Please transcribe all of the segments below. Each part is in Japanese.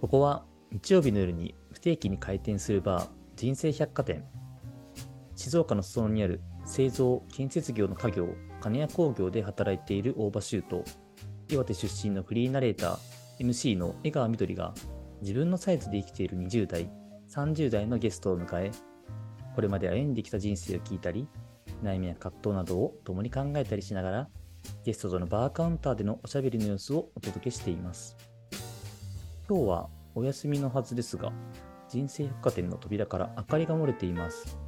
ここは日曜日の夜に不定期に開店するバー、人生百貨店。静岡の裾野にある製造・建設業の家業、金谷工業で働いている大場修と、岩手出身のフリーナレーター、MC の江川みどりが自分のサイズで生きている20代、30代のゲストを迎え、これまで歩んできた人生を聞いたり、悩みや葛藤などを共に考えたりしながら、ゲストとのバーカウンターでのおしゃべりの様子をお届けしています。今日はお休みのはずですが、人生百貨店の扉から明かりが漏れています。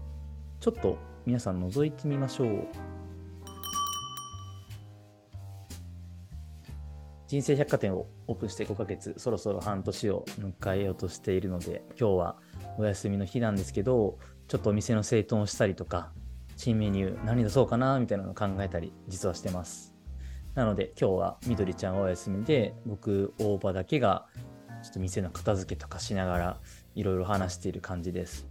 ちょっと皆さん覗いてみましょう。人生百貨店をオープンして5ヶ月、そろそろ半年を迎えようとしているので、今日はお休みの日なんですけど、ちょっとお店の整頓をしたりとか、新メニュー何出そうかなみたいなのを考えたり、実はしてます。なので今日はみどりちゃんはお休みで、僕、大場だけがちょっと店の片付けとかしながらいろいろ話している感じです。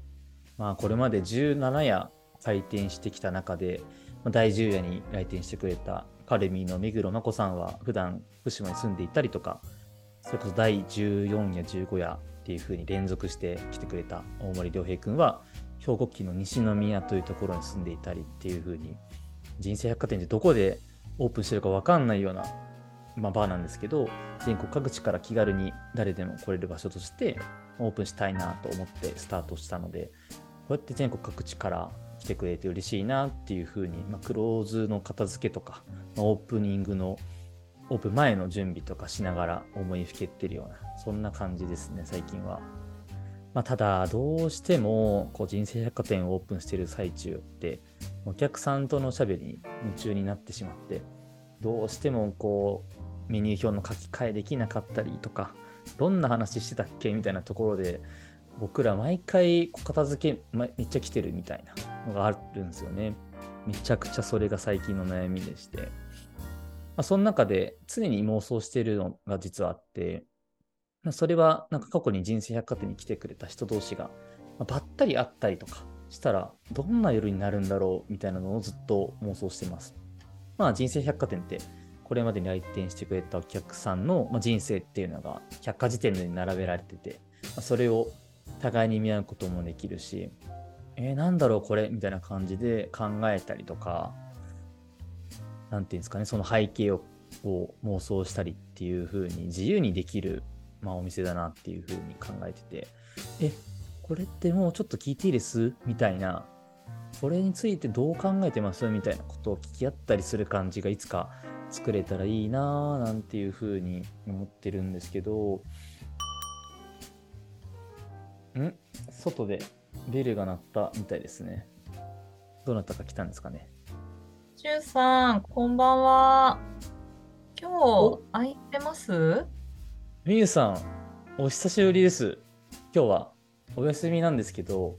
まあこれまで17夜開店してきた中で、まあ第10夜に来店してくれたカルミーの目黒真子さんは普段福島に住んでいたりとか、それこそ第14夜15夜っていう風に連続して来てくれた大森良平君は兵庫県の西宮というところに住んでいたりっていう風に人生百貨店でどこでオープンしてるか分かんないような、ま、バーなんですけど全国各地から気軽に誰でも来れる場所としてオープンしたいなと思ってスタートしたのでこうやって全国各地から来てくれて嬉しいなっていう風に、まあ、クローズの片付けとか、まオープニングのオープン前の準備とかしながら思いふけってるようなそんな感じですね最近は。まあ、ただどうしてもこう人生百貨店をオープンしてる最中ってお客さんとのおしゃべりに夢中になってしまってどうしてもこうメニュー表の書き換えできなかったりとかどんな話してたっけみたいなところで僕ら毎回片付けめっちゃ来てるみたいなのがあるんですよね。めちゃくちゃそれが最近の悩みでして。まあ、その中で常に妄想してるのが実はあって、まあそれはなんか過去に人生百貨店に来てくれた人同士が、ばったり会ったりとかしたらどんな夜になるんだろうみたいなのをずっと妄想してます。まあ人生百貨店ってこれまでに来店してくれたお客さんの人生っていうのが百科事典に並べられてて、それを互いに見合うこともできるし、えー、なんだろうこれみたいな感じで考えたりとか、なんていうんですかね、その背景をを妄想したりっていう風に自由にできる、まあ、お店だなっていう風に考えてて、え、これってもうちょっと聞いていいです？みたいな、これについてどう考えてます？みたいなことを聞き合ったりする感じがいつか作れたらいいなぁなんていう風に思ってるんですけど、ん？外でベルが鳴ったみたいですね。どなたか来たんですかね？しゅうさん、こんばんは。今日、空いてます？みゆさん、お久しぶりです。今日はお休みなんですけど、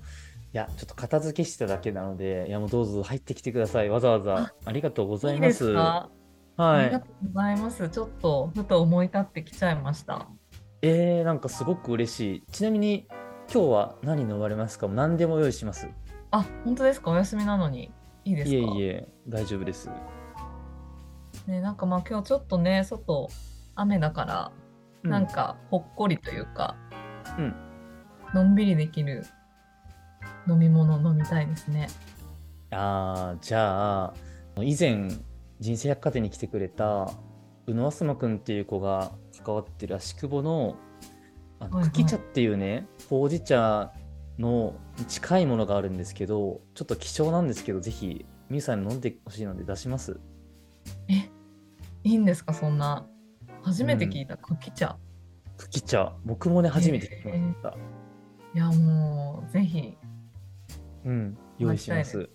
いや、ちょっと片付けしてただけなので、いや、もうどうぞ入ってきてください。わざわざありがとうございいます。ですか？あはい。りがとうございます。ちょっと、ふと思い立ってきちゃいました。えー、なんかすごく嬉しい。ちなみに、今日は何飲まれますか？何でも用意します。あ、本当ですか？お休みなのに。いいですか？いえいえ、大丈夫です。ね、なんかまあ今日ちょっとね、外、雨だから、うんなんかほっこりというか、うんのんびりできる飲み物飲みたいですね。あーじゃあ以前人生百貨店に来てくれた宇野あすまくんっていう子が関わってる足久保のあのはいはい。茎茶っていうねほうじ茶の近いものがあるんですけどちょっと希少なんですけどぜひみゆさんに飲んでほしいので出します。え、いいんですかそんな。初めて聞いた茎茶。茎茶。僕もね初めて聞きました、いや、もう、ぜひ。うん用意します。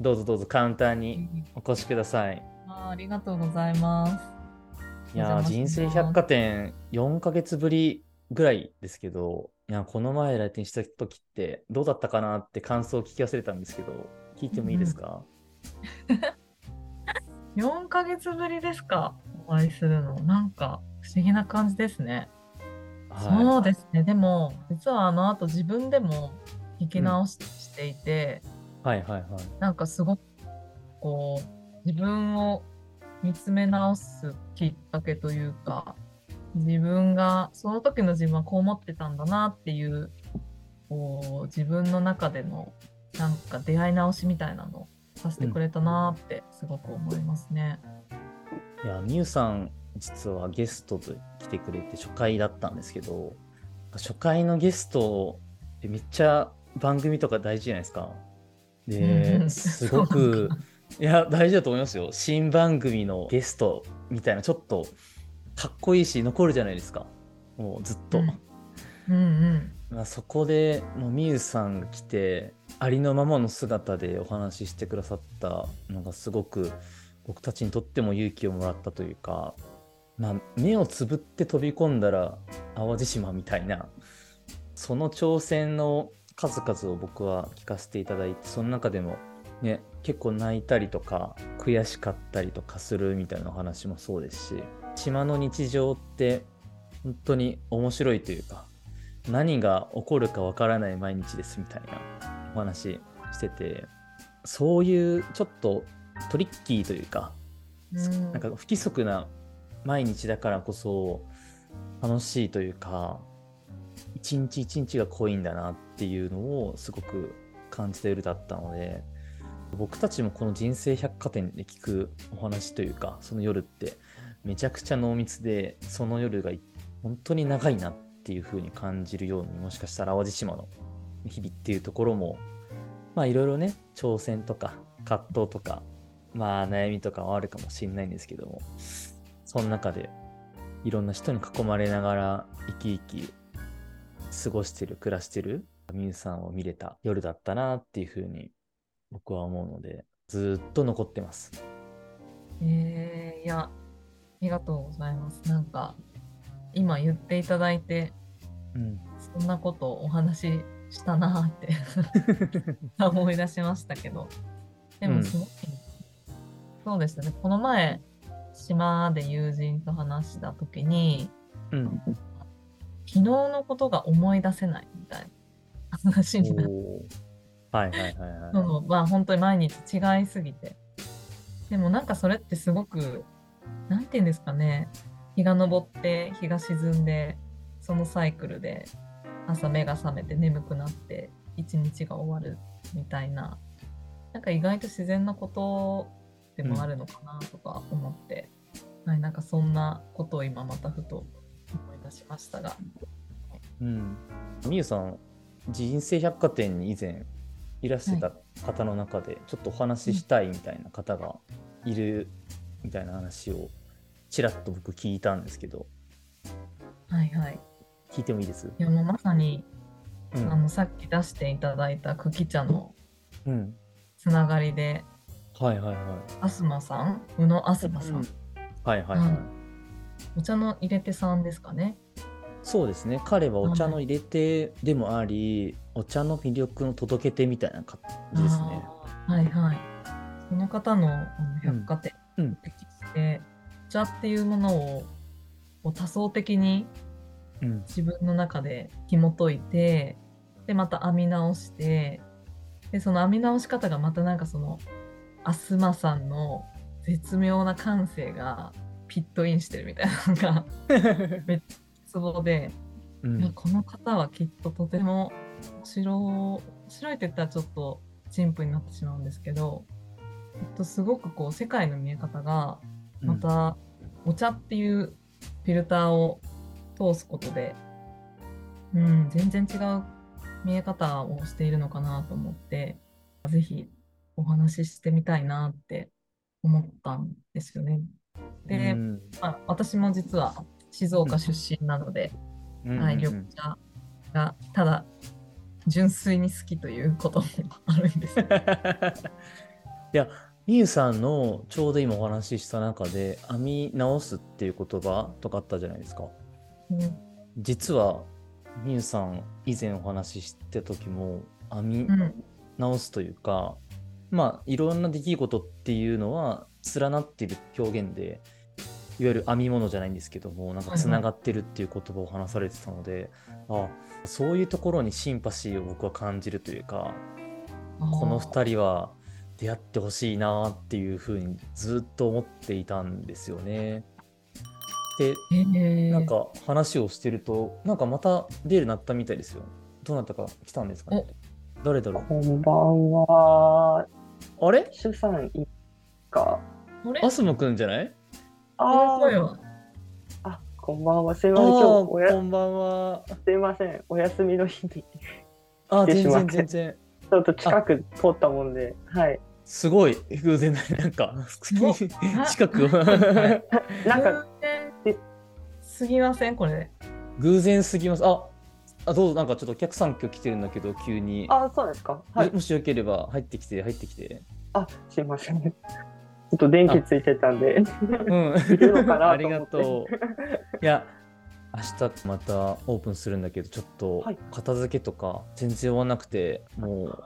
どうぞどうぞカウンターにお越しくださいありがとうございます。いや人生百貨店4ヶ月ぶりぐらいですけど、いやこの前来店した時ってどうだったかなって感想を聞き忘れたんですけど、聞いてもいいですか、4ヶ月ぶりですか？お会いするの。なんか不思議な感じですね。そうはですね。でも、実はあの後自分でも聞き直ししていて、い、はいはいはいなんかすごくこう自分を見つめ直すきっかけというか、自分がその時の自分はこう思ってたんだなっていうこう自分の中でのなんか出会い直しみたいなのをさせてくれたなってすごく思いますね。いやみゆさん実はゲストと来てくれて初回だったんですけど初回のゲストってめっちゃ番組とか大事じゃないですか。で、すごく、いや、大事だと思いますよ。新番組のゲストみたいな、ちょっとかっこいいし、残るじゃないですか。もうずっと。うんうんまあ、そこでもうみゆさんが来てありのままの姿でお話ししてくださったのがすごく僕たちにとっても勇気をもらったというか、まあ、目をつぶって飛び込んだら淡路島みたいなその挑戦の数々を僕は聞かせていただいてその中でもね結構泣いたりとか悔しかったりとかするみたいなお話もそうですし島の日常って本当に面白いというか何が起こるかわからない毎日ですみたいなお話しててそういうちょっとトリッキーというか、うん、なんか不規則な毎日だからこそ楽しいというか一日一日が濃いんだなっていうのをすごく感じた夜だったので僕たちもこの人生百貨店で聞くお話というかその夜ってめちゃくちゃ濃密でその夜が本当に長いなっていう風に感じるようにもしかしたら淡路島の日々っていうところもまあいろいろね挑戦とか葛藤とかまあ悩みとかはあるかもしれないんですけどもその中でいろんな人に囲まれながら生き生き過ごしてる暮らしてるみゆさんを見れた夜だったなっていうふうに僕は思うのでずっと残ってます。えー、いやありがとうございます。なんか今言っていただいて、うん、そんなことをお話ししたなって 思い出しましたけどでもすごく、うん、そうですねこの前島で友人と話した時に、うん、昨日のことが思い出せないみたいな話になって。はいはいはいはい。そのまあ本当に毎日違いすぎて。でもなんかそれってすごく、なんて言うんですかね、日が昇って日が沈んで、そのサイクルで朝目が覚めて眠くなって一日が終わるみたいな、なんか意外と自然なことでもあるのかなとか思って、うん、はい、なんかそんなことを今またふと思い出しましたが。うん。みゆさん、人生百貨店に以前いらしてた方の中で、ちょっとお話ししたいみたいな方がいるみたいな話をちらっと僕聞いたんですけど。はいはい。聞いてもいいです？いやもうまさに、うん、あのさっき出していただいた茎茶のつながりで、うん、はいはいはい。アスマさん？宇野アスマさん、うん、はいはいはい、お茶の入れ手さんですかね？そうですね。彼はお茶の入れ手でもあり、お茶の魅力の届け手みたいな感じですね。はいはい。その方の百貨店で、うん、お茶っていうものを多層的に自分の中で紐解いて、でまた編み直してでその編み直し方がまたなんかそのアスマさんの絶妙な感性がピットインしてるみたいなのが めっちゃツボで、うん、いやこの方はきっととても面白面白いって言ったらちょっと陳腐になってしまうんですけど、えっと、すごくこう世界の見え方がまたお茶っていうフィルターを通すことで、うん、全然違う見え方をしているのかなと思って、ぜひお話ししてみたいなって思ったんですよね。で、まあ、私も実は静岡出身なので、はい、緑茶がただ純粋に好きということもあるんです。いや、みゆさんのちょうど今お話しした中で編み直すっていう言葉とかあったじゃないですか。うん、実はみゆさん以前お話ししてた時も編み直すというか、うん、まあいろんな出来事っていうのは連なっている表現でゆる編み物じゃないんですけどもなんかつながってるっていう言葉を話されてたので、はいはい、あそういうところにシンパシーを僕は感じるというかこの2人は出会ってほしいなっていうふうにずっと思っていたんですよね。で、なんか話をしてると、なんかまた出るなったみたいですよ。どなたか来たんですかね？誰だろう？こんばんは。あれ？主さんいか？あれ？アスモくんじゃない？あ声はあ、こんばんは。すいません。今日あおやこんばんは。すいません。お休みの日にあ、全然全然。ちょっと近く通ったもんで、はい。すごい偶然だね。なんか、あ 近くを。なんか、すぎませんこれ。偶然すぎます。あ、あどうぞ、なんかちょっとお客さん今日来てるんだけど、急に。あ、そうですか。はい。もしよければ入ってきて、入ってきて。あ、すいません。ちょっと電気ついてたんで。うん。いるのかなありがとう。いや、明日またオープンするんだけど、ちょっとはい片付けとか全然終わんなくて、もう、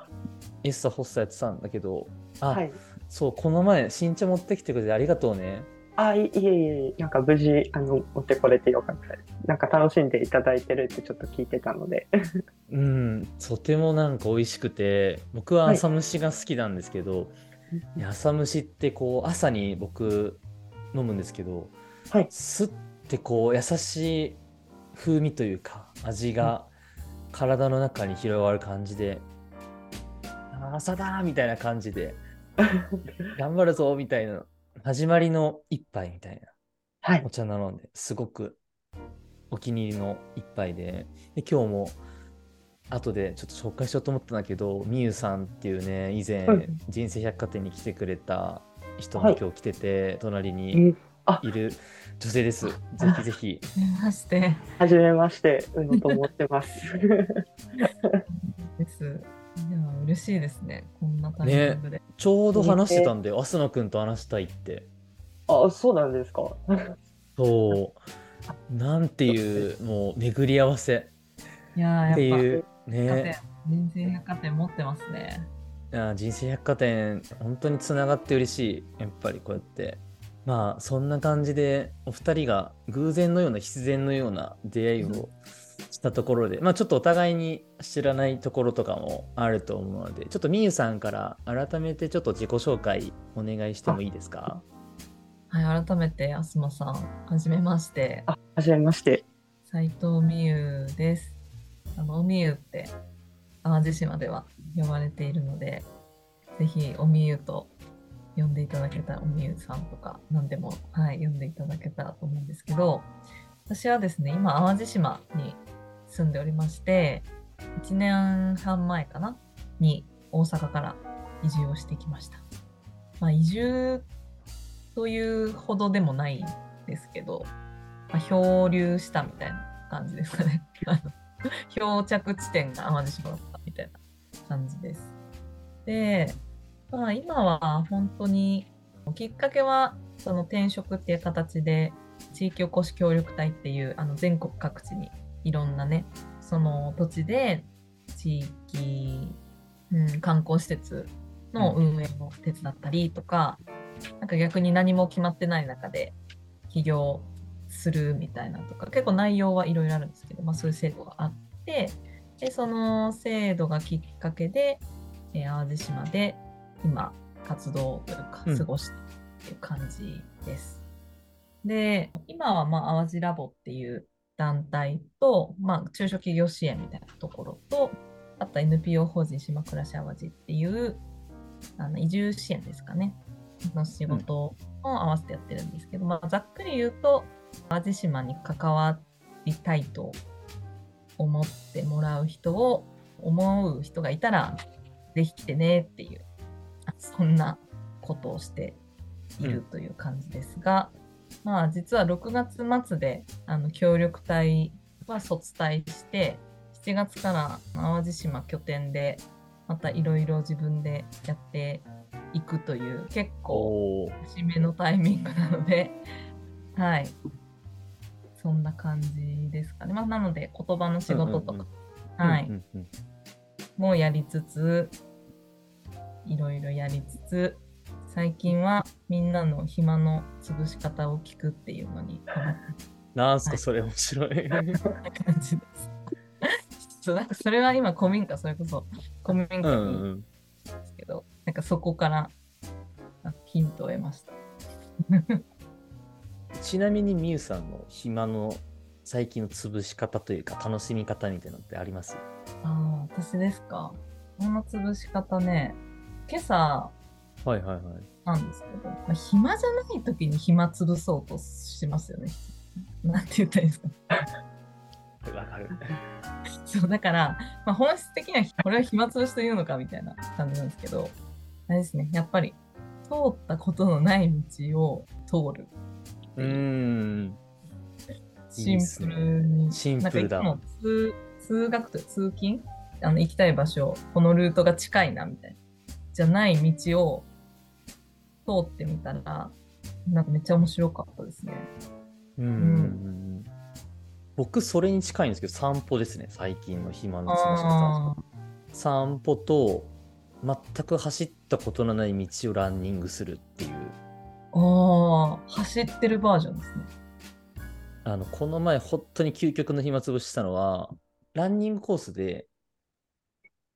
エッサホッサやってたんだけど、あ、はい。そう、この前、新茶持ってきてくれてありがとうね。あ、いいえいえ、なんか無事、あの、持ってこれてよかったです。なんか楽しんでいただいてるってちょっと聞いてたので。うん、とてもなんか美味しくて、僕ははい朝蒸しが好きなんですけど、いや朝蒸しってこう、朝に僕飲むんですけど、はいすってこう、優しい風味というか、味が体の中に広がる感じで、あ朝だーみたいな感じで、頑張るぞみたいな、始まりの一杯みたいな。はいお。茶なので、すごくお気に入りの一杯で、で今日も後でちょっと紹介しようと思ったんだけど、みゆさんっていうね、以前、はい人生百貨店に来てくれた人はいも今日来てて、隣えにーあ、いる女性です。ぜひぜひ。はじめましてはじめまして、うのと思ってます。です。いや嬉しいですね。こんなタイミングで。ちょうど話してたんで、アスナ君と話したいって。あ、そうなんですか。そう。なんていう、もう巡り合わせいやーってやっぱいうね。人生百貨店持ってますね。いや人生百貨店本当につながって嬉しいやっぱりこうやってまあそんな感じでお二人が偶然のような必然のような出会いをしたところでまあちょっとお互いに知らないところとかもあると思うのでちょっとみゆさんから改めてちょっと自己紹介お願いしてもいいですか？はい、改めて、あすまさん、はじめまして。あ、はじめまして。斉藤美優です。あの、おみゆって、淡路島では呼ばれているので、ぜひ、おみゆと呼んでいただけたら、おみゆさんとか、何でも、はい、呼んでいただけたらと思うんですけど、私はですね、今、淡路島に住んでおりまして、1年半前かな？に大阪から移住をしてきました。まあ、移住というほどでもないんですけど、まあ、漂流したみたいな感じですかね。あ の 漂着地点が淡路島だったみたいな感じです。で、まあ、今は本当にきっかけはその転職っていう形で地域おこし協力隊っていうあの全国各地にいろんなねその土地で地域、うん、観光施設の運営を手伝ったりとか、なんか逆に何も決まってない中で起業するみたいなとか結構内容はいろいろあるんですけど、まあ、そういう制度があってでその制度がきっかけで、えー淡路島で今活動というかうん過ごしているっていう感じです。で今はまあ淡路ラボっていう団体と、まあ、中小企業支援みたいなところとあとは NPO 法人島暮らし淡路っていうあの移住支援ですかねの仕事を合わせてやってるんですけど、まあ、ざっくり言うと淡路島に関わりたいと思ってもらう人を思う人がいたらぜひ来てねっていうあそんなことをしているという感じですが、まあ実は6月末であの協力隊は卒隊して7月から淡路島拠点でまたいろいろ自分でやっていくという結構節目のタイミングなので、はい。そんな感じですかね。まあ、なので、言葉の仕事とか、はい、うんうんうんもやりつつ、いろいろやりつつ、最近はみんなの暇の潰し方を聞くっていうのに なんすはいかそれ面白い。る感じです。そうなんかそれは今古民家、それこそ古民家うんにうんんですけど、なんかそこからあヒントを得ました。ちなみにみゆさんの暇の最近の潰し方というか楽しみ方みたいなのってあります？ああ、私ですか？この潰し方ね、今朝はいはいはい。なんですけど、まあ、暇じゃない時に暇潰そうとしますよね。なんて言ったらいいんですか？わかる。そうだから、まあ、本質的にはこれは暇つぶしというのかみたいな感じなんですけど、あれですね、やっぱり通ったことのない道を通る。うーん。シンプルに。シンプルだなんかいつも通通学と通勤あの行きたい場所、このルートが近いなみたいな。じゃない道を通ってみたら、なんかめっちゃ面白かったですね。うんうん僕、それに近いんですけど、散歩ですね、最近の暇の過ごしあ方。散歩と、全く走ったことのない道をランニングするっていう。あー、走ってるバージョンですね。あの、この前、本当に究極の暇つぶししたのは、ランニングコースで、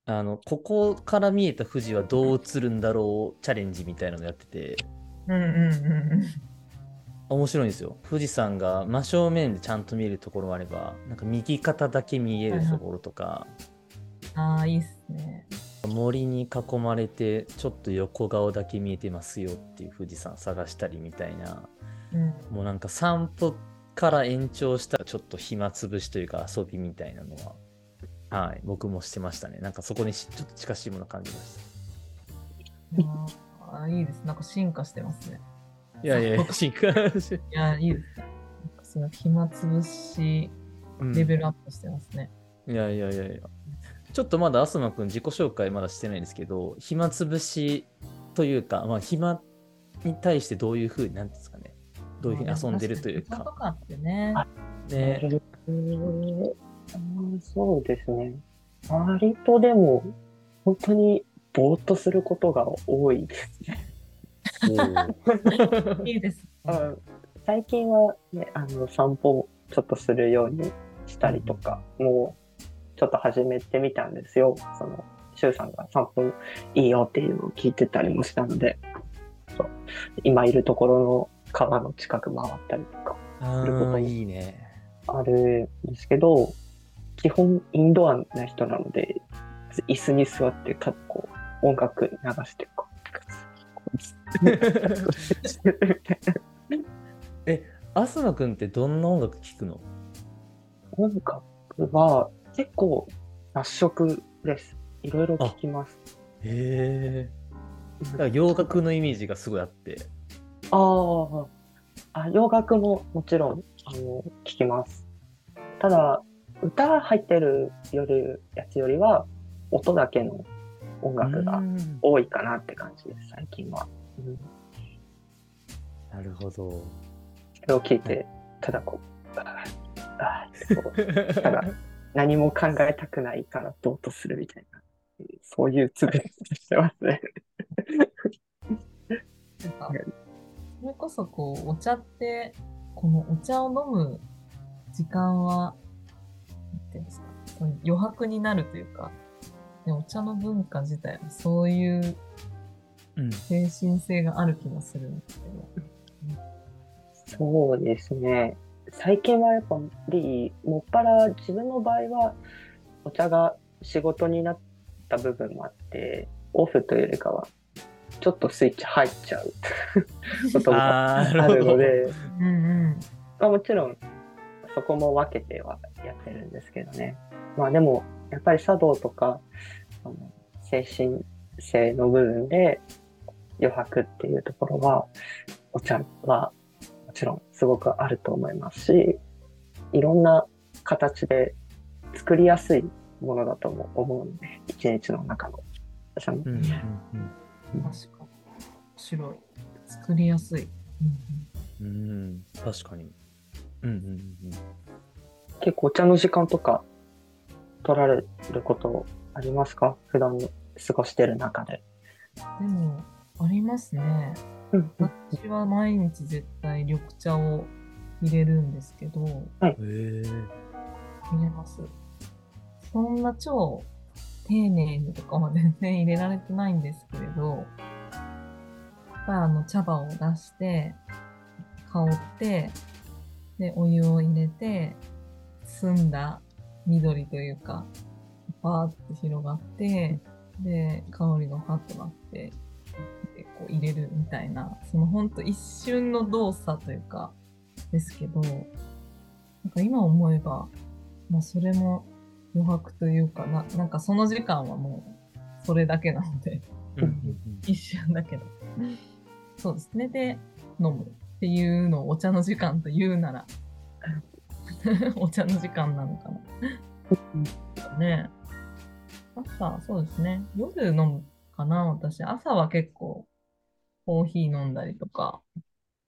あの、ここから見えた富士はどう映るんだろうチャレンジみたいなのやってて、うんうんうん面白いんですよ。富士山が真正面でちゃんと見えるところもあれば、なんか右肩だけ見えるところとか、うん。ああ、いいっすね。森に囲まれてちょっと横顔だけ見えてますよっていう富士山探したりみたいな、うん。もうなんか散歩から延長したちょっと暇つぶしというか遊びみたいなのは、はい、僕もしてましたね。なんかそこにしちょっと近しいもの感じました。ああ、いいです。なんか進化してますね。いやいや、進化しいや、いいですね。なんかその暇つぶしうんレベルアップしてますね。いやいやいやいや。ちょっとまだアスマくん自己紹介まだしてないんですけど、暇つぶしというか、まあ暇に対してどういうふうに、なんですかね、どういうふうに遊んでるというか。かってね。そうですね。割とでも、本当にぼーっとすることが多いですね。いいです。あ最近は、ね、あの散歩をちょっとするようにしたりとか、もうちょっと始めてみたんですよ。その、シュウさんが散歩いいよっていうのを聞いてたりもしたので、そう。今いるところの川の近く回ったりとか。あすることーいいね。あるんですけど、基本インドアな人なので、椅子に座ってかこう音楽流してこう、アスマくんってどんな音楽聴くの？音楽は結構雑食です。いろいろ聞きます。へえ。だから洋楽のイメージがすごいあって。あーあ、洋楽ももちろんあの聞きます。ただ、歌入ってるよりやつよりは、音だけの音楽がうん多いかなって感じです、最近は。うん、なるほど。それを聞いて、ただこう、あーあーそうただ 何も考えたくないからぼーっとするみたいな、うんそういうつぶりしてますね。なんかそれこそこう、お茶って、このお茶を飲む時間は、なんていうんですか、余白になるというか、ねお茶の文化自体はそういううん。精神性がある気がするんですけど。そうですね。最近はやっぱり、もっぱら自分の場合は、お茶が仕事になった部分もあって、オフというよりかは、ちょっとスイッチ入っちゃう ことがあるので、うんうん。まあ、もちろんそこも分けてはやってるんですけどね。まあでも、やっぱり茶道とか、あの精神性の部分で余白っていうところは、お茶はもちろんすごくあると思いますし、いろんな形で作りやすいものだとも思うので、一日の中のお茶のうんうんうん確かに。面白い。作りやすい。うんうん、確かに。うんうんうん結構お茶の時間とか取られることありますか？普段過ごしてる中で。うん、でも、ありますね。うん私は毎日絶対緑茶を入れるんですけど、うん。へえ。入れます。そんな超丁寧にとかは全然入れられてないんですけれど、やっぱりあの茶葉を出して、香って、で、お湯を入れて、澄んだ緑というか、パーって広がって、で、香りがファッとなって、でこう入れるみたいな、そのほんと一瞬の動作というか、ですけど、なんか今思えば、まあそれも余白というかな、なんかその時間はもうそれだけなので一瞬だけど。そうですね。で、飲むっていうのをお茶の時間と言うなら、お茶の時間なのかな。ね朝、そうですね。夜飲むかな、私。朝は結構コーヒー飲んだりとか、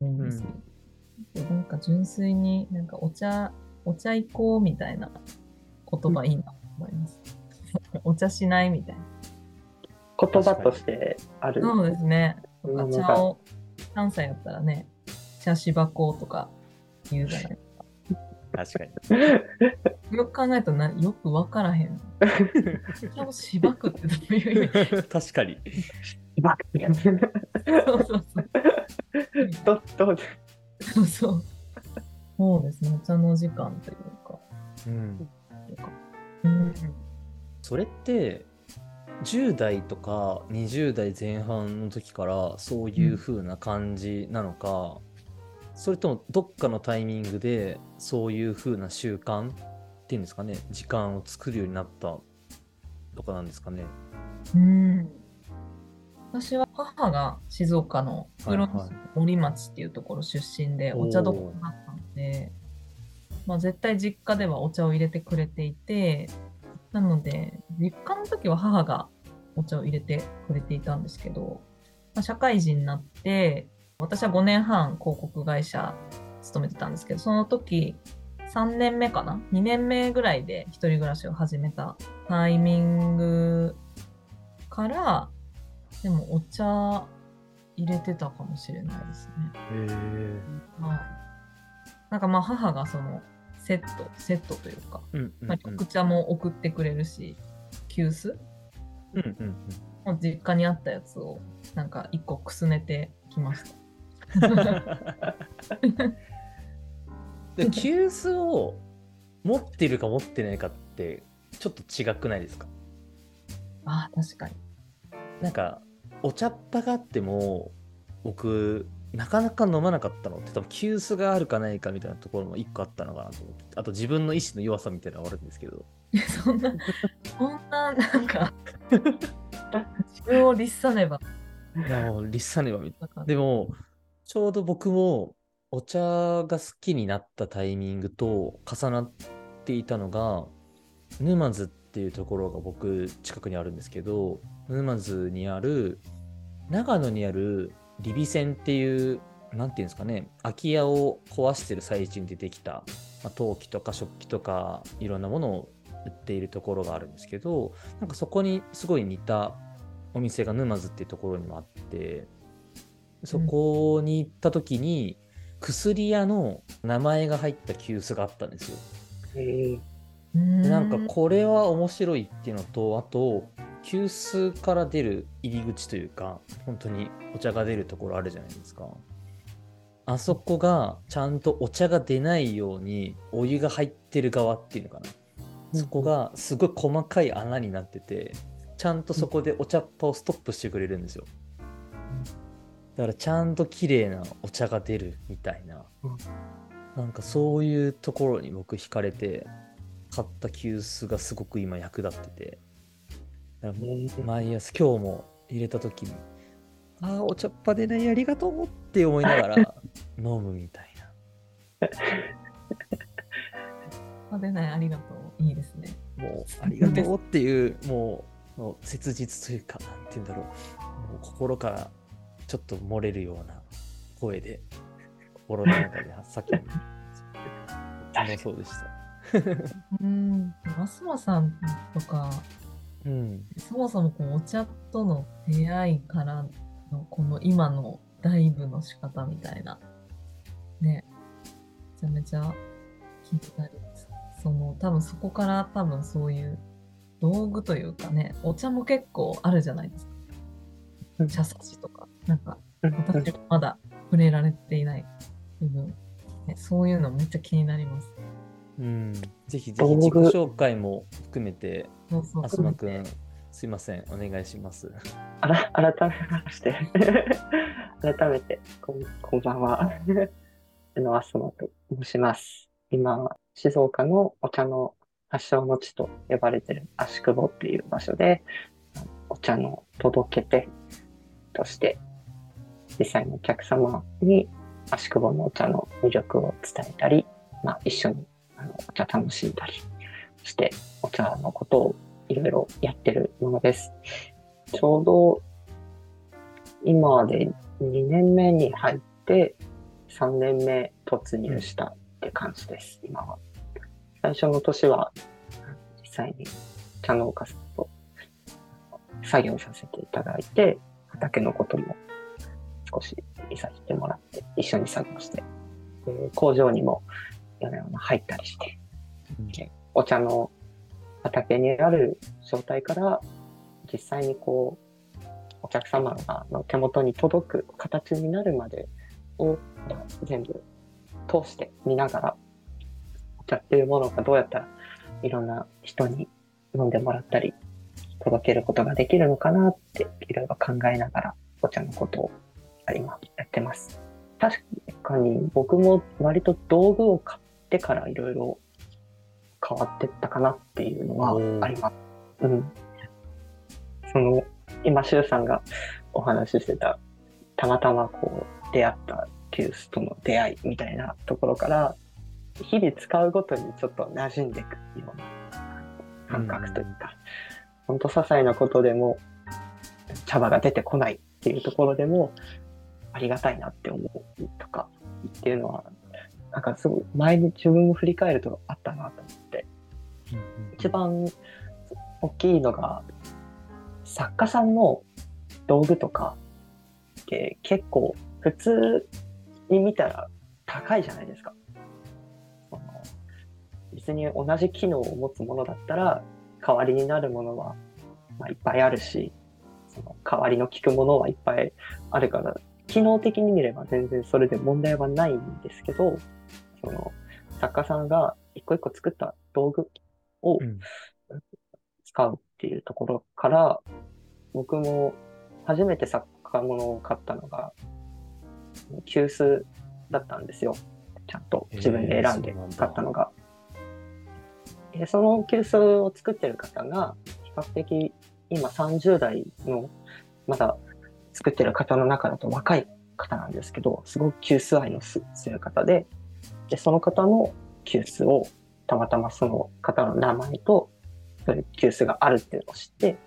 うん、なんか純粋になんかお茶、お茶行こうみたいな言葉いいなと思います。お茶しないみたいな。言葉としてある。そうですね。とか茶を、関西やったらね、茶芝香とか言うじゃない確かに。よく考えるとなよく分からへん。茶をしばくってどういう意味？確かに。しばくって。そうそうそう。どどうそうそう。そうですね、お茶の時間というか。うん。うん、それって、10代とか20代前半の時からそういう風な感じなのか、それともどっかのタイミングでそういう風な習慣っていうんですかね時間を作るようになったとかなんですかねうん私は母が静岡の袋森町っていうところ出身でお茶どころだったので、まあ、絶対実家ではお茶を入れてくれていてなので実家の時は母がお茶を入れてくれていたんですけど、まあ、社会人になって私は5年半広告会社勤めてたんですけど、その時3年目かな ?2 年目ぐらいで一人暮らしを始めたタイミングから、でもお茶入れてたかもしれないですね。へはい。なんかまあ母がそのセット、セットというか、うんうんうん、まあ、緑茶も送ってくれるし、急須、うんうんうん、実家にあったやつをなんか一個くすねてきました。で急須を持ってるか持ってないかってちょっと違くないですか？あ確かに。なんかお茶っ葉があっても僕なかなか飲まなかったのって多分急須があるかないかみたいなところも一個あったのかなと思ってあと自分の意志の弱さみたいなのがあるんですけど。そんなそんななんか自分を律さねば。いやもう律さねばみたいな。でもちょうど僕もお茶が好きになったタイミングと重なっていたのが、沼津っていうところが僕近くにあるんですけど、沼津にある、長野にあるリビセンっていう、なんていうんですかね、空き家を壊してる最中に出てきた、まあ、陶器とか食器とかいろんなものを売っているところがあるんですけど、なんかそこにすごい似たお店が沼津っていうところにもあって、そこに行った時に、薬屋の名前が入った急須があったんですよ。なんかこれは面白いっていうのとあと急須から出る入り口というか本当にお茶が出るところあるじゃないですか。あそこがちゃんとお茶が出ないようにお湯が入ってる側っていうのかな。そこがすごい細かい穴になっててちゃんとそこでお茶っ葉をストップしてくれるんですよ。だからちゃんと綺麗なお茶が出るみたいな、うん、なんかそういうところに僕惹かれて買った急須がすごく今役立ってて毎朝今日も入れた時にああお茶っ葉でないありがとうって思いながら飲むみたいな。あでないありがとういいですね。もうありがとうっていうもう切実というかなんて言うんだろうもう心からちょっと漏れるような声で、心の中でさっき楽そうでした。うん、マスマさんとか、うん、そもそもこうお茶との出会いからのこの今のダイブの仕方みたいな、ね、めちゃめちゃ聞いたりその多分そこから多分そういう道具というかね、お茶も結構あるじゃないですか。茶さじとか。なんか、私はまだ触れられていない部分、ね、そういうのめっちゃ気になります。うん、ぜひぜひ自己紹介も含めて、あすまくん、すいません、お願いします。あら改めまして 改めてこん、こんばんは。のあすまと申します。今、静岡のお茶の発祥の地と呼ばれてる足久保っていう場所で、お茶の届け手として、実際のお客様に足久保のお茶の魅力を伝えたり、まあ、一緒にあのお茶楽しんだりして、お茶のことをいろいろやってるものです。ちょうど今で2年目に入って、3年目突入したって感じです、今は。最初の年は、実際に茶農家さんと作業させていただいて、畑のことも少し見させてもらって、一緒に作業して、工場にも屋根の入ったりして、うん、お茶の畑にある状態から実際にこうお客様の手元に届く形になるまでを全部通して見ながらお茶っていうものがどうやったらいろんな人に飲んでもらったり届けることができるのかなっていろいろ考えながらお茶のことを今やってます。確かに僕も割と道具を買ってからいろいろ変わってったかなっていうのはあります。うん。その、今、シュウさんがお話ししてた、たまたまこう、出会ったキュースとの出会いみたいなところから、日々使うごとにちょっと馴染んでいくような感覚というか、ほんと些細なことでも、茶葉が出てこないっていうところでも、ありがたいなって思うとかっていうのはなんかすごい前に自分を振り返るとあったなと思って、一番大きいのが作家さんの道具とかって結構普通に見たら高いじゃないですか。別に同じ機能を持つものだったら代わりになるものは、まあ、いっぱいあるしその代わりの効くものはいっぱいあるから機能的に見れば全然それで問題はないんですけどその作家さんが一個一個作った道具を使うっていうところから、うん、僕も初めて作家物を買ったのが急須だったんですよ。ちゃんと自分で選んで買ったのが。えー、その急須を作ってる方が比較的今30代のまだ作ってる方の中だと若い方なんですけど、すごく急須愛の強い方で、で、その方の急須を、たまたまその方の名前と、そういう急須があるっていうのを知って、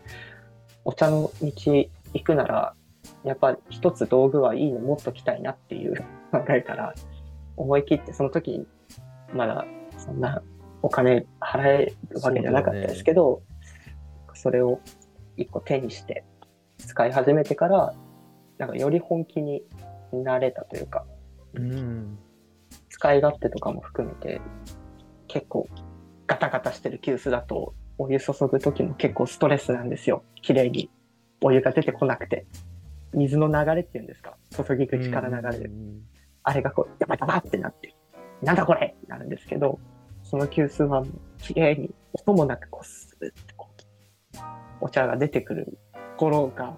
お茶の道行くなら、やっぱ一つ道具はいいの持っときたいなっていう 考えから、思い切ってその時、まだそんなお金払えるわけじゃなかったですけど、そ、ね,、れを一個手にして使い始めてから、なんかより本気になれたというか、うん、使い勝手とかも含めて、結構ガタガタしてる急須だと、お湯注ぐ時も結構ストレスなんですよ。綺麗にお湯が出てこなくて。水の流れっていうんですか？注ぎ口から流れる。あれがこう、ヤバヤバってなって、なんだこれってなるんですけど、その急須は綺麗に音もなくこうスーッてこう、お茶が出てくるところが、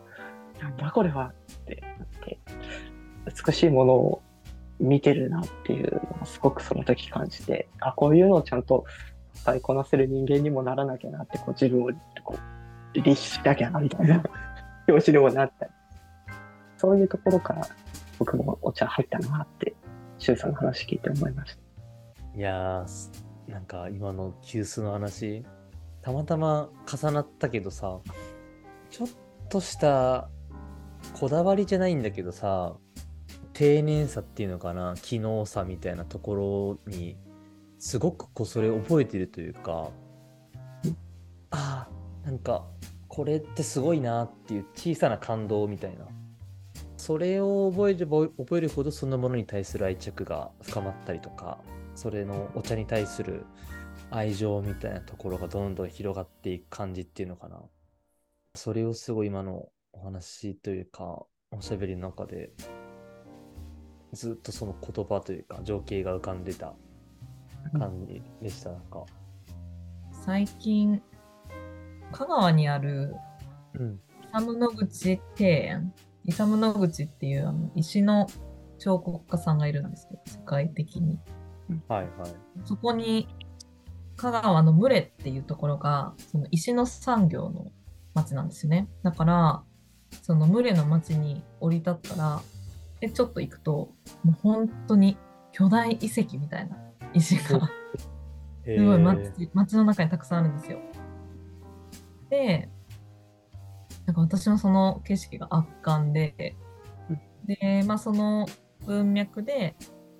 なんだこれはってなって、美しいものを見てるなっていうのをすごくその時感じて、あ、こういうのをちゃんと使いこなせる人間にもならなきゃなって、こう自分をこう律しなきゃなみたいな 表紙にもなったり。そういうところから僕もお茶入ったなって、周さんの話聞いて思いました。いやー、なんか今の急須の話、たまたま重なったけどさ、ちょっとしたこだわりじゃないんだけどさ、丁寧さっていうのかな機能さみたいなところにすごくこうそれ覚えてるというかあなんかこれってすごいなっていう小さな感動みたいな。それを覚えれば覚えるほどそのものに対する愛着が深まったりとかそれのお茶に対する愛情みたいなところがどんどん広がっていく感じっていうのかな。それをすごい今のお話というかおしゃべりの中でずっとその言葉というか情景が浮かんでた感じでした、なんか。最近、香川にある、うん、イサム・ノグチ庭園、イサム・ノグチっていうあの石の彫刻家さんがいるんですけど、世界的に。はいはい。そこに、香川の群れっていうところが、その石の産業の町なんですよね。だから、その群れの町に降り立ったら、で、ちょっと行くと、もう本当に巨大遺跡みたいな石がすごい町町の中にたくさんあるんですよ。で、なんか私のその景色が圧巻で、で、まあその文脈で、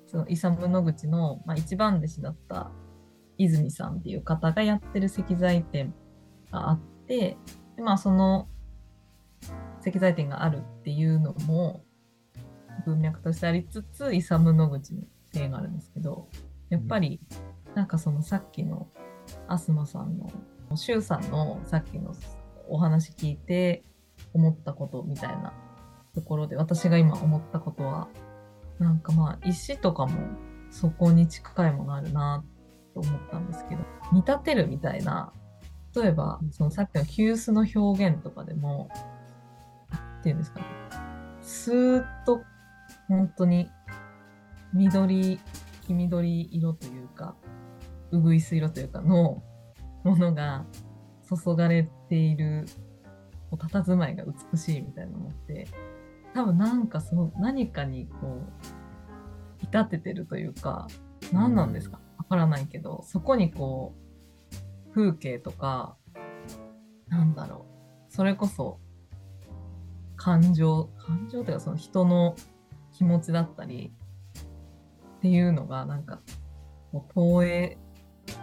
そのイサム・ノグチの、まあ、一番弟子だった泉さんっていう方がやってる石材店があって、でまあその石材店があるっていうのも文脈としてありつつ、イサム・ノグチの例があるんですけど、やっぱりなんかそのさっきのアスマさんの、シュウさんのさっきのお話聞いて思ったことみたいなところで、私が今思ったことは、なんかまあ石とかもそこに近いものあるなと思ったんですけど、見立てるみたいな、例えばそのさっきの急須の表現とかでも、っていうんですかね、スーッと本当に緑、黄緑色というか、うぐいす色というかのものが注がれているこう佇まいが美しいみたいなのって多分なんかその何かにこう至っててるというか何なんですか？わからないけどそこにこう風景とかなんだろう。それこそ感情感情というかその人の気持ちだったりっていうのがなんかもう投影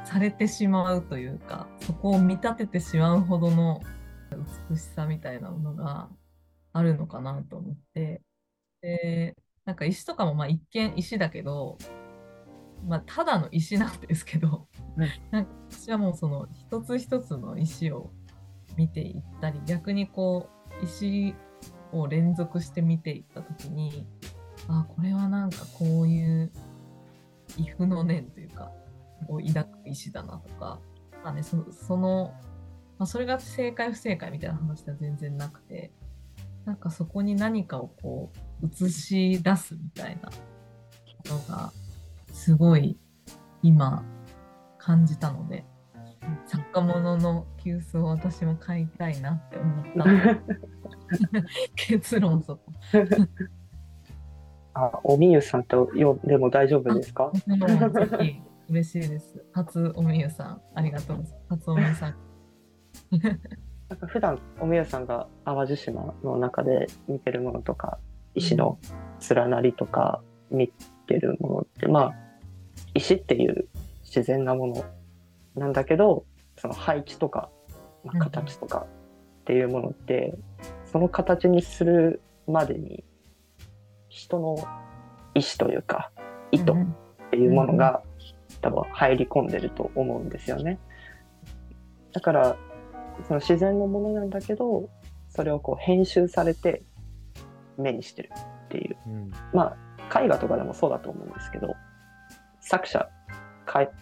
されてしまうというかそこを見立ててしまうほどの美しさみたいなものがあるのかなと思って。でなんか石とかもまあ一見石だけど、まあ、ただの石なんですけど、なんか私はもうその一つ一つの石を見ていったり逆にこう石を連続して見ていった時にあこれはなんかこういう異譜の念というかを抱く石だなとか、まあね、そその、まあ、それが正解不正解みたいな話では全然なくてなんかそこに何かをこう映し出すみたいなことがすごい今感じたので作家物の急須を私も買いたいなって思った 結論そこ あおみゆさんと呼んでも大丈夫ですか？嬉しいです。初おみゆさん、ありがとうございます。初おみゆさん。なんか普段おみゆさんが淡路島の中で見てるものとか、石の連なりとか見てるものって、まあ、石っていう自然なもの。なんだけど、その配置とか、まあ、形とかっていうものって、その形にするまでに人の意志というか意図っていうものが多分入り込んでると思うんですよね。だからその自然のものなんだけどそれをこう編集されて目にしてるっていう、うん、まあ絵画とかでもそうだと思うんですけど作者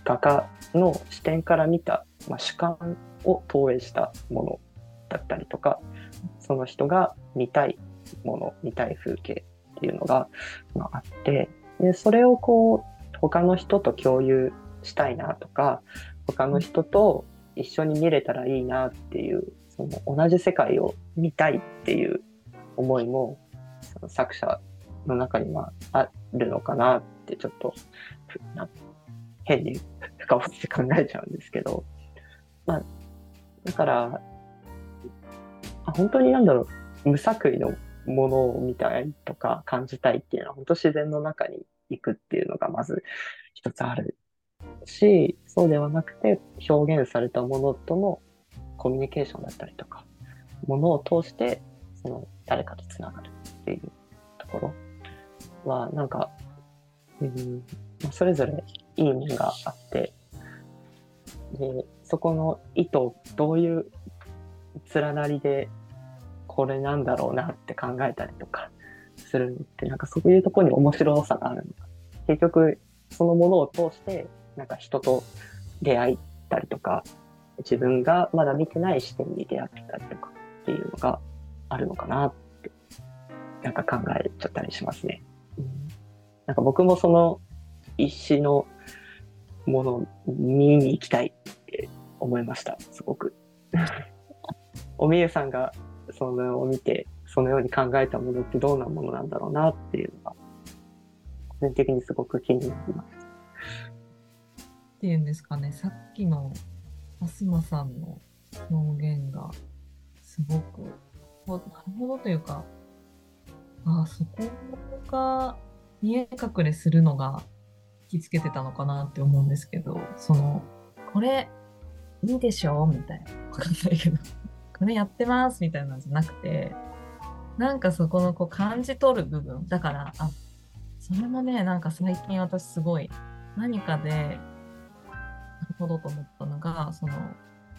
画家の視点から見た、まあ、主観を投影したものだったりとかその人が見たいもの見たい風景っていうのが、まあ、あってでそれをこう他の人と共有したいなとか他の人と一緒に見れたらいいなっていうその同じ世界を見たいっていう思いもその作者の中にはあるのかなってちょっと変に深掘って考えちゃうんですけど、まあ、だから本当になんだろう。無作為のものを見たいとか感じたいっていうのは本当自然の中に行くっていうのがまず一つあるしそうではなくて表現されたものとのコミュニケーションだったりとかものを通してその誰かとつながるっていうところはなんか、うん、それぞれいい面があってでそこの意図どういう連なりでこれなんだろうなって考えたりとかするのって、なんかそういうとこに面白さがあるの。結局、そのものを通して、なんか人と出会ったりとか、自分がまだ見てない視点に出会ったりとかっていうのがあるのかなって、なんか考えちゃったりしますね。うん、なんか僕もその石のもの見に行きたいって思いました、すごく。おみゆさんがそのを見て、そのように考えたものってどんなものなんだろうなっていうのが、個人的にすごく気になります。っていうんですかね、さっきのアスマさんの表現がすごく、なるほどというか、ああ、そこが見え隠れするのがきつけてたのかなって思うんですけど、その、これいいでしょみたいな。わかんないけど、これやってますみたいなんじゃなくて、なんかそこのこう感じ取る部分。だから、あ、それもね、なんか最近私すごい何かでなるほどと思ったのが、その、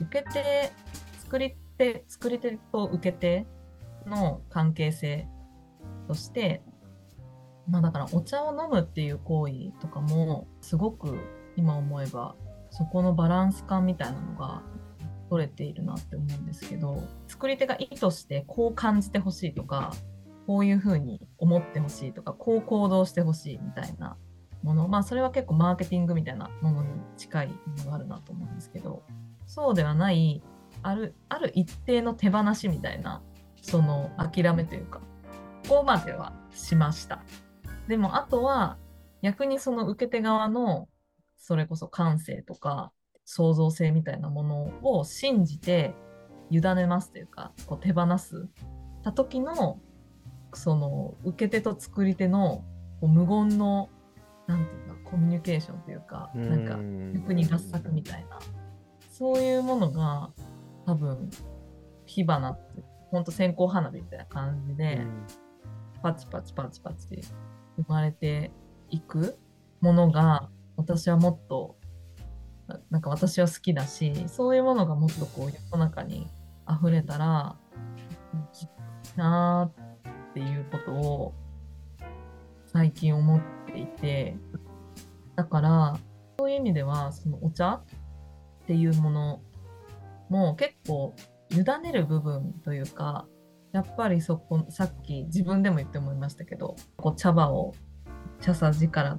受け手、作り手、作り手と受け手の関係性として、まあだからお茶を飲むっていう行為とかも、すごく今思えば、そこのバランス感みたいなのが取れているなって思うんですけど、作り手が意図してこう感じてほしいとか、こういうふうに思ってほしいとか、こう行動してほしいみたいなもの、まあそれは結構マーケティングみたいなものに近いものがあるなと思うんですけど、そうではない、ある、ある一定の手放しみたいな、その諦めというか、ここまではしました。でもあとは逆にその受け手側のそれこそ感性とか創造性みたいなものを信じて委ねますというかこう手放す。た時のその受け手と作り手の無言のなんていうかコミュニケーションというかなんか逆に合作みたいなそういうものが多分火花ってほんと線香花火みたいな感じで、パチパチパチパチ生まれていくものが私はもっとなんか私は好きだしそういうものがもっとこう世の中に溢れたらいいなっていうことを最近思っていてだからそういう意味ではそのお茶っていうものも結構委ねる部分というかやっぱりそこさっき自分でも言って思いましたけどこう茶葉を茶さじから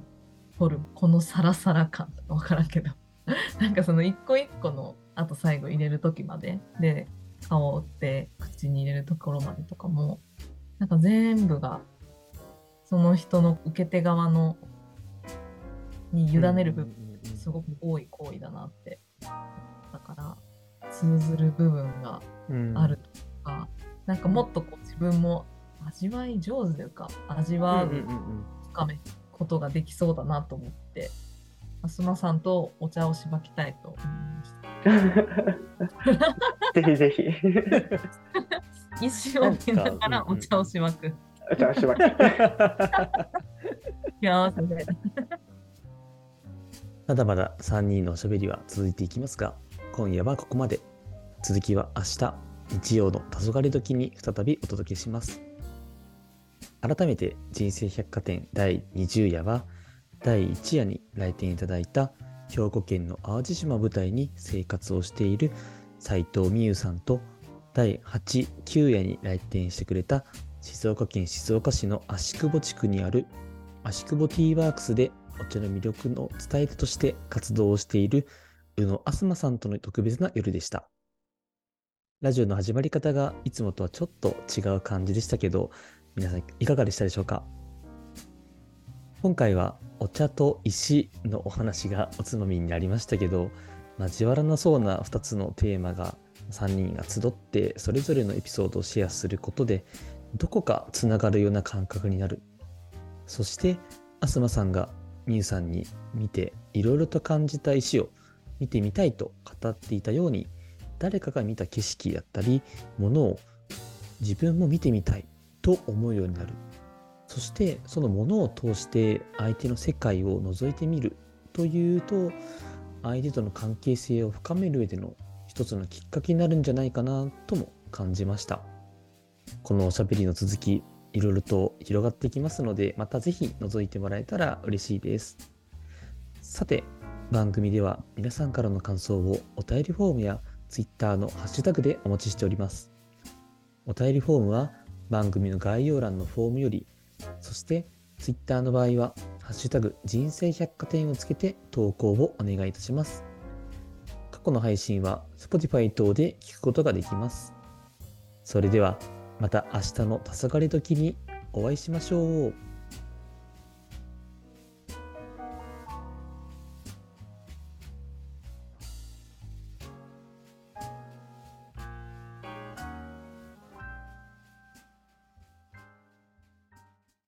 取るこのサラサラ感とか分からんけど。なんかその一個一個のあと最後入れる時までで顔って口に入れるところまでとかもなんか全部がその人の受け手側のに委ねる部分すごく多い行為だなって。だから通ずる部分があるとか、なんかもっとこう自分も味わい上手というか味わう深めことができそうだなと思って、あすまさんとお茶をしばきたいと思いました。ぜひぜひ。石を見ながらお茶をしばく。お茶をしばく。いや まだまだ3人のおしゃべりは続いていきますが、今夜はここまで。続きは明日、日曜の黄昏時に再びお届けします。改めて人生百貨店第20夜は第1夜に来店いただいた兵庫県の淡路島舞台に生活をしている斉藤美優さんと第8、9夜に来店してくれた静岡県静岡市の足久保地区にある足久保ティーワークスでお茶の魅力の伝え手として活動をしている宇野あすまさんとの特別な夜でした。ラジオの始まり方がいつもとはちょっと違う感じでしたけど、皆さんいかがでしたでしょうか？今回はお茶と石のお話がおつまみになりましたけど交わらなそうな2つのテーマが3人が集ってそれぞれのエピソードをシェアすることでどこかつながるような感覚になる。そしてアスマさんがミユさんに見ていろいろと感じた石を見てみたいと語っていたように誰かが見た景色やったりものを自分も見てみたいと思うようになるそしてそのものを通して相手の世界を覗いてみるというと相手との関係性を深める上での一つのきっかけになるんじゃないかなとも感じましたこのおしゃべりの続きいろいろと広がっていきますので、またぜひ覗いてもらえたら嬉しいです。さて、番組では皆さんからの感想をお便りフォームや Twitter のハッシュタグでお待ちしております。お便りフォームは番組の概要欄のフォームより、そして Twitter の場合は、ハッシュタグ人生百貨店をつけて投稿をお願いいたします。過去の配信は Spotify 等で聞くことができます。それではまた明日の黄昏時にお会いしましょう。